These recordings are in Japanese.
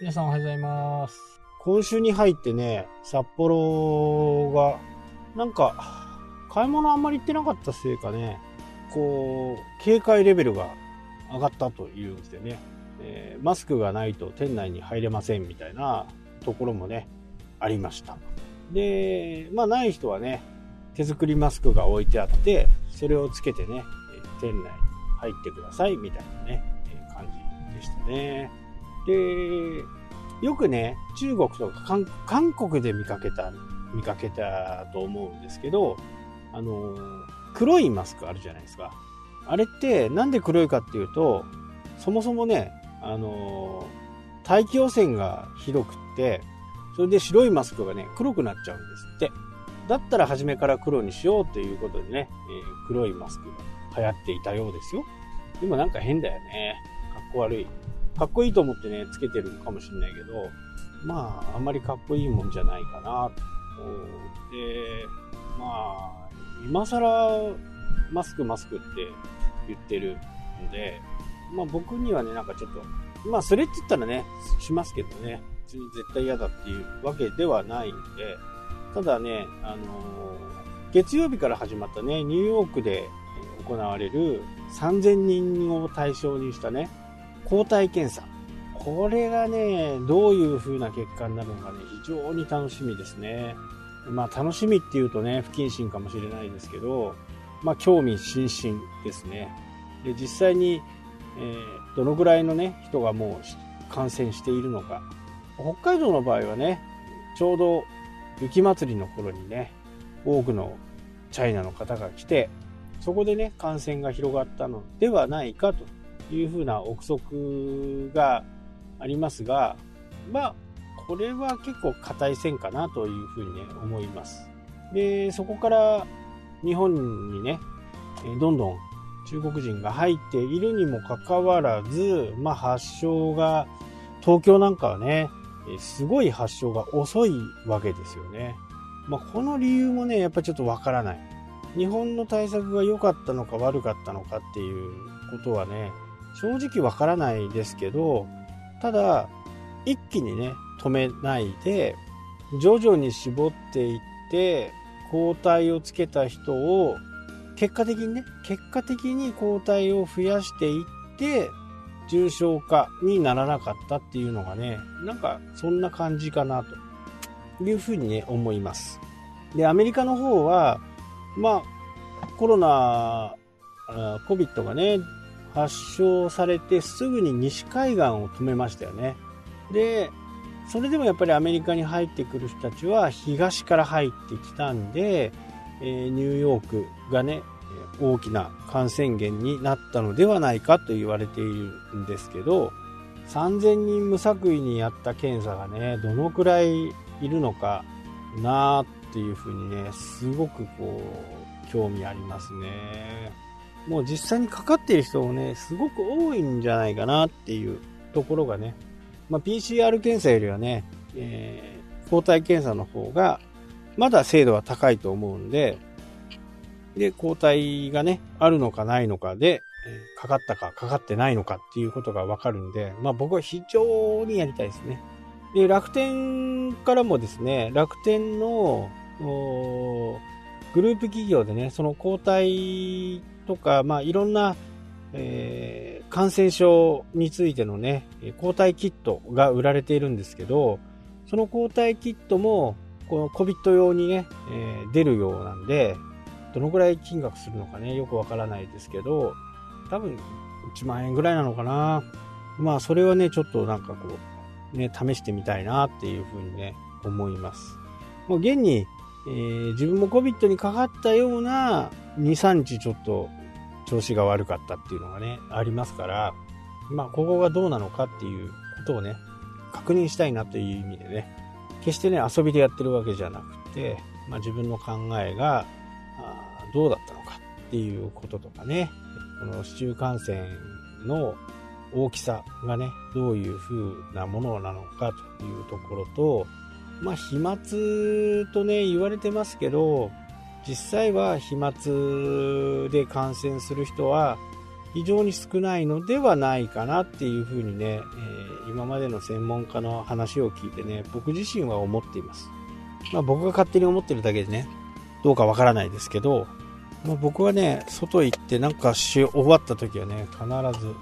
皆さんおはようございます。今週に入ってね、札幌が、なんか、買い物あんまり行ってなかったせいかね、こう、警戒レベルが上がったというんでね、えーマスクがないと店内に入れませんみたいなところもね、ありました。で、まあない人はね、手作りマスクが置いてあって、それをつけてね、店内に入ってくださいみたいなね、感じでしたね。で、よくね、中国とか韓国で見かけた、見かけたと思うんですけど、あの、黒いマスクあるじゃないですか。あれってなんで黒いかっていうと、そもそもね、あの大気汚染がひどくって、それで白いマスクがね、黒くなっちゃうんですって。だったら初めから黒にしようということでね、えー黒いマスクが流行っていたようですよ。でもなんか変だよね。かっこ悪い。かっこいいと思ってね、つけてるかもしれないけど、まあ、あんまりかっこいいもんじゃないかなと。で、まあ、今更マスクマスクって言ってるので、まあ僕にはね、なんかちょっと、まあそれって言ったらね、しますけどね、別に絶対嫌だっていうわけではないので、ただね、あのー月曜日から始まったね、ニューヨークで行われる3000人を対象にしたね、抗体検査。これがね、どういう風な結果になるのかね、非常に楽しみですね。まあ楽しみっていうとね、不謹慎かもしれないですけど、まあ興味津々ですね。で、実際に、えーどのぐらいのね、人がもう感染しているのか。北海道の場合はね、ちょうど雪祭りの頃にね、多くのチャイナの方が来て、そこでね、感染が広がったのではないかというふうな憶測がありますが、まあ、これは結構硬い線かなというふうにね、思います。で、そこから日本にね、どんどん中国人が入っているにもかかわらず、まあ発症が、東京なんかはね、すごい発症が遅いわけですよね。まあこの理由もね、やっぱちょっとわからない。日本の対策が良かったのか悪かったのかっていうことはね、正直わからないですけど、ただ、一気にね、止めないで、徐々に絞っていって、抗体をつけた人を、結果的にね、結果的に抗体を増やしていって、重症化にならなかったっていうのがね、なんかそんな感じかなというふうにね、思います。で、アメリカの方は、まあ、コロナ、COVID がね、発症されてすぐに西海岸を止めましたよね。で、それでもやっぱりアメリカに入ってくる人たちは東から入ってきたんで、えーニューヨークがね、大きな感染源になったのではないかと言われているんですけど、3000人無作為にやった検査がね、どのくらいいるのかなっていうふうにね、すごくこう、興味ありますね。もう実際にかかっている人もね、すごく多いんじゃないかなっていうところがね、まあ、PCR 検査よりはね、えー抗体検査の方が、まだ精度は高いと思うんで、で、抗体がね、あるのかないのかで、えかかったかかかってないのかっていうことがわかるんで、まあ僕は非常にやりたいですね。で、楽天からもですね、楽天の、グループ企業でね、その抗体とか、まあいろんな、えー感染症についてのね、抗体キットが売られているんですけど、その抗体キットも、この COVID 用にね、えー出るようなんで、どのくらい金額するのかね、よくわからないですけど、多分1万円ぐらいなのかな。まあ、それはね、ちょっとなんかこう、ね、試してみたいなっていうふうにね、思います。もう現に、えー自分も COVID にかかったような2、3日ちょっと調子が悪かったっていうのがね、ありますから、まあ、ここがどうなのかっていうことをね、確認したいなという意味でね、決してね、遊びでやってるわけじゃなくて、まあ、自分の考えが、どうだったのかっていうこととかね、この市中感染の大きさがね、どういう風なものなのかというところと、まあ、飛沫とね、言われてますけど、実際は飛沫で感染する人は、非常に少ないのではないかなっていうふうにね、えー、今までの専門家の話を聞いてね、僕自身は思っています。まあ僕が勝手に思ってるだけでね、どうかわからないですけど、まあ、僕はね、外行ってなんかし終わった時はね、必ず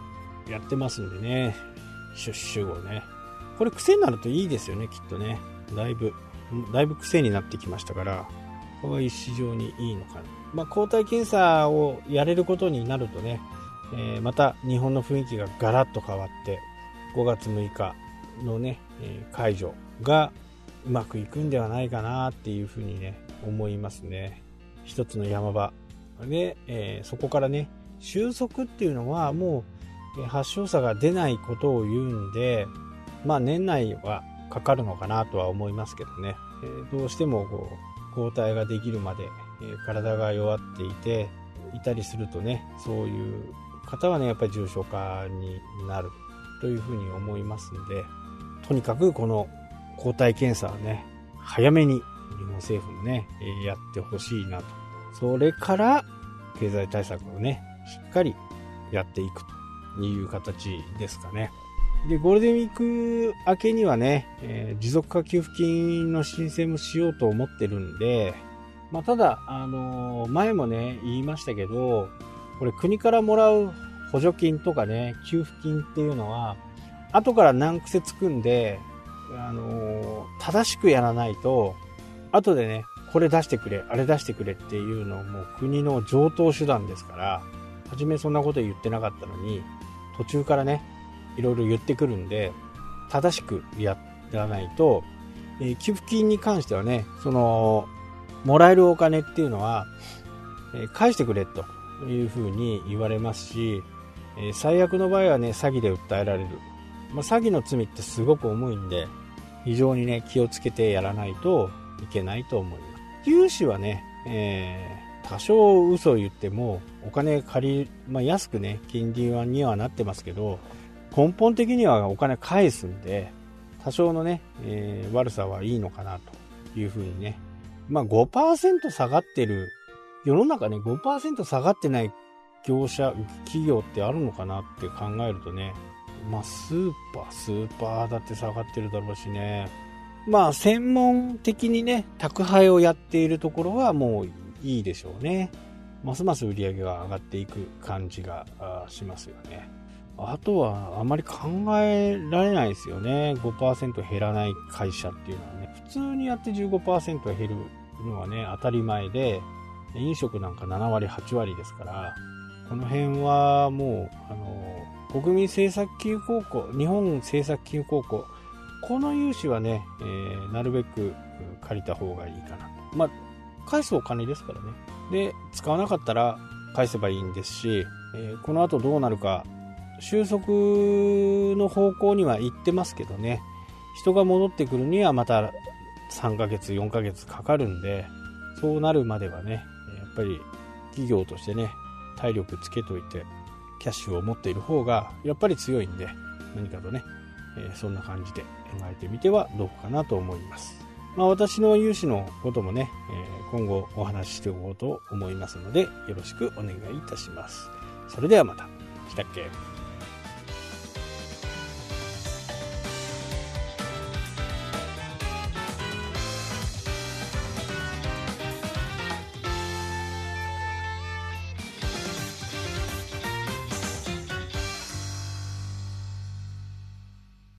やってますんでね、シュッシュをね。これ癖になるといいですよね、きっとね。だいぶ、だいぶ癖になってきましたから、これは非常にいいのかな。まあ、抗体検査をやれることになるとね、えー、また日本の雰囲気がガラッと変わって、5月6日のね、えー、解除がうまくいくんではないかなっていうふうにね、思いますね。一つの山場。で、えー、そこからね、収束っていうのはもう発症者が出ないことを言うんで、まあ年内はかかるのかなとは思いますけどね、えー、どうしてもこう抗体ができるまで、えー、体が弱っていていたりするとねそういう方はねやっぱり重症化になるというふうに思いますんでとにかくこの抗体検査はね早めに日本政府もねえやってほしいなとそれから経済対策をねしっかりやっていくという形ですかね。で、ゴールデンウィーク明けにはね、えー、持続化給付金の申請もしようと思ってるんで、まあ、ただ、あのー、前もね、言いましたけど、これ国からもらう補助金とかね、給付金っていうのは、後から難癖つくんで、あのー、正しくやらないと、後でね、これ出してくれ、あれ出してくれっていうのも国の上等手段ですから、初めそんなこと言ってなかったのに、途中からね、いろいろ言ってくるんで、正しくやらないと、えー、寄付金に関してはね、その、もらえるお金っていうのは、えー、返してくれというふうに言われますし、えー、最悪の場合はね、詐欺で訴えられる。まあ、詐欺の罪ってすごく重いんで、非常にね、気をつけてやらないといけないと思います。融資はね、えー、多少嘘を言っても、お金借り、まあ、安くね、金利にはなってますけど、根本的にはお金返すんで、多少のね、えー、悪さはいいのかなというふうにね。まあ5%下がってる、世の中ね、5%下がってない業者、企業ってあるのかなって考えるとね、まあスーパー、スーパーだって下がってるだろうしね。まあ専門的にね、宅配をやっているところはもういいでしょうね。ますます売り上げが上がっていく感じがしますよね。あとはあまり考えられないですよね。5%減らない会社っていうのはね。普通にやって15%減るのはね、当たり前で、飲食なんか7割、8割ですから、この辺はもう、あの、国民政策金融高校、日本政策金融高校、この融資はね、えー、なるべく借りた方がいいかなと。まあ、返すお金ですからね。で、使わなかったら返せばいいんですし、えー、この後どうなるか収束の方向には行ってますけどね人が戻ってくるにはまた3ヶ月4ヶ月かかるんでそうなるまではねやっぱり企業としてね体力つけといてキャッシュを持っている方がやっぱり強いんで何かとね、えそんな感じで考えてみてはどうかなと思います。まあ、私の融資のこともね、え今後お話ししておこうと思いますのでよろしくお願いいたします。それではまた。したっけ？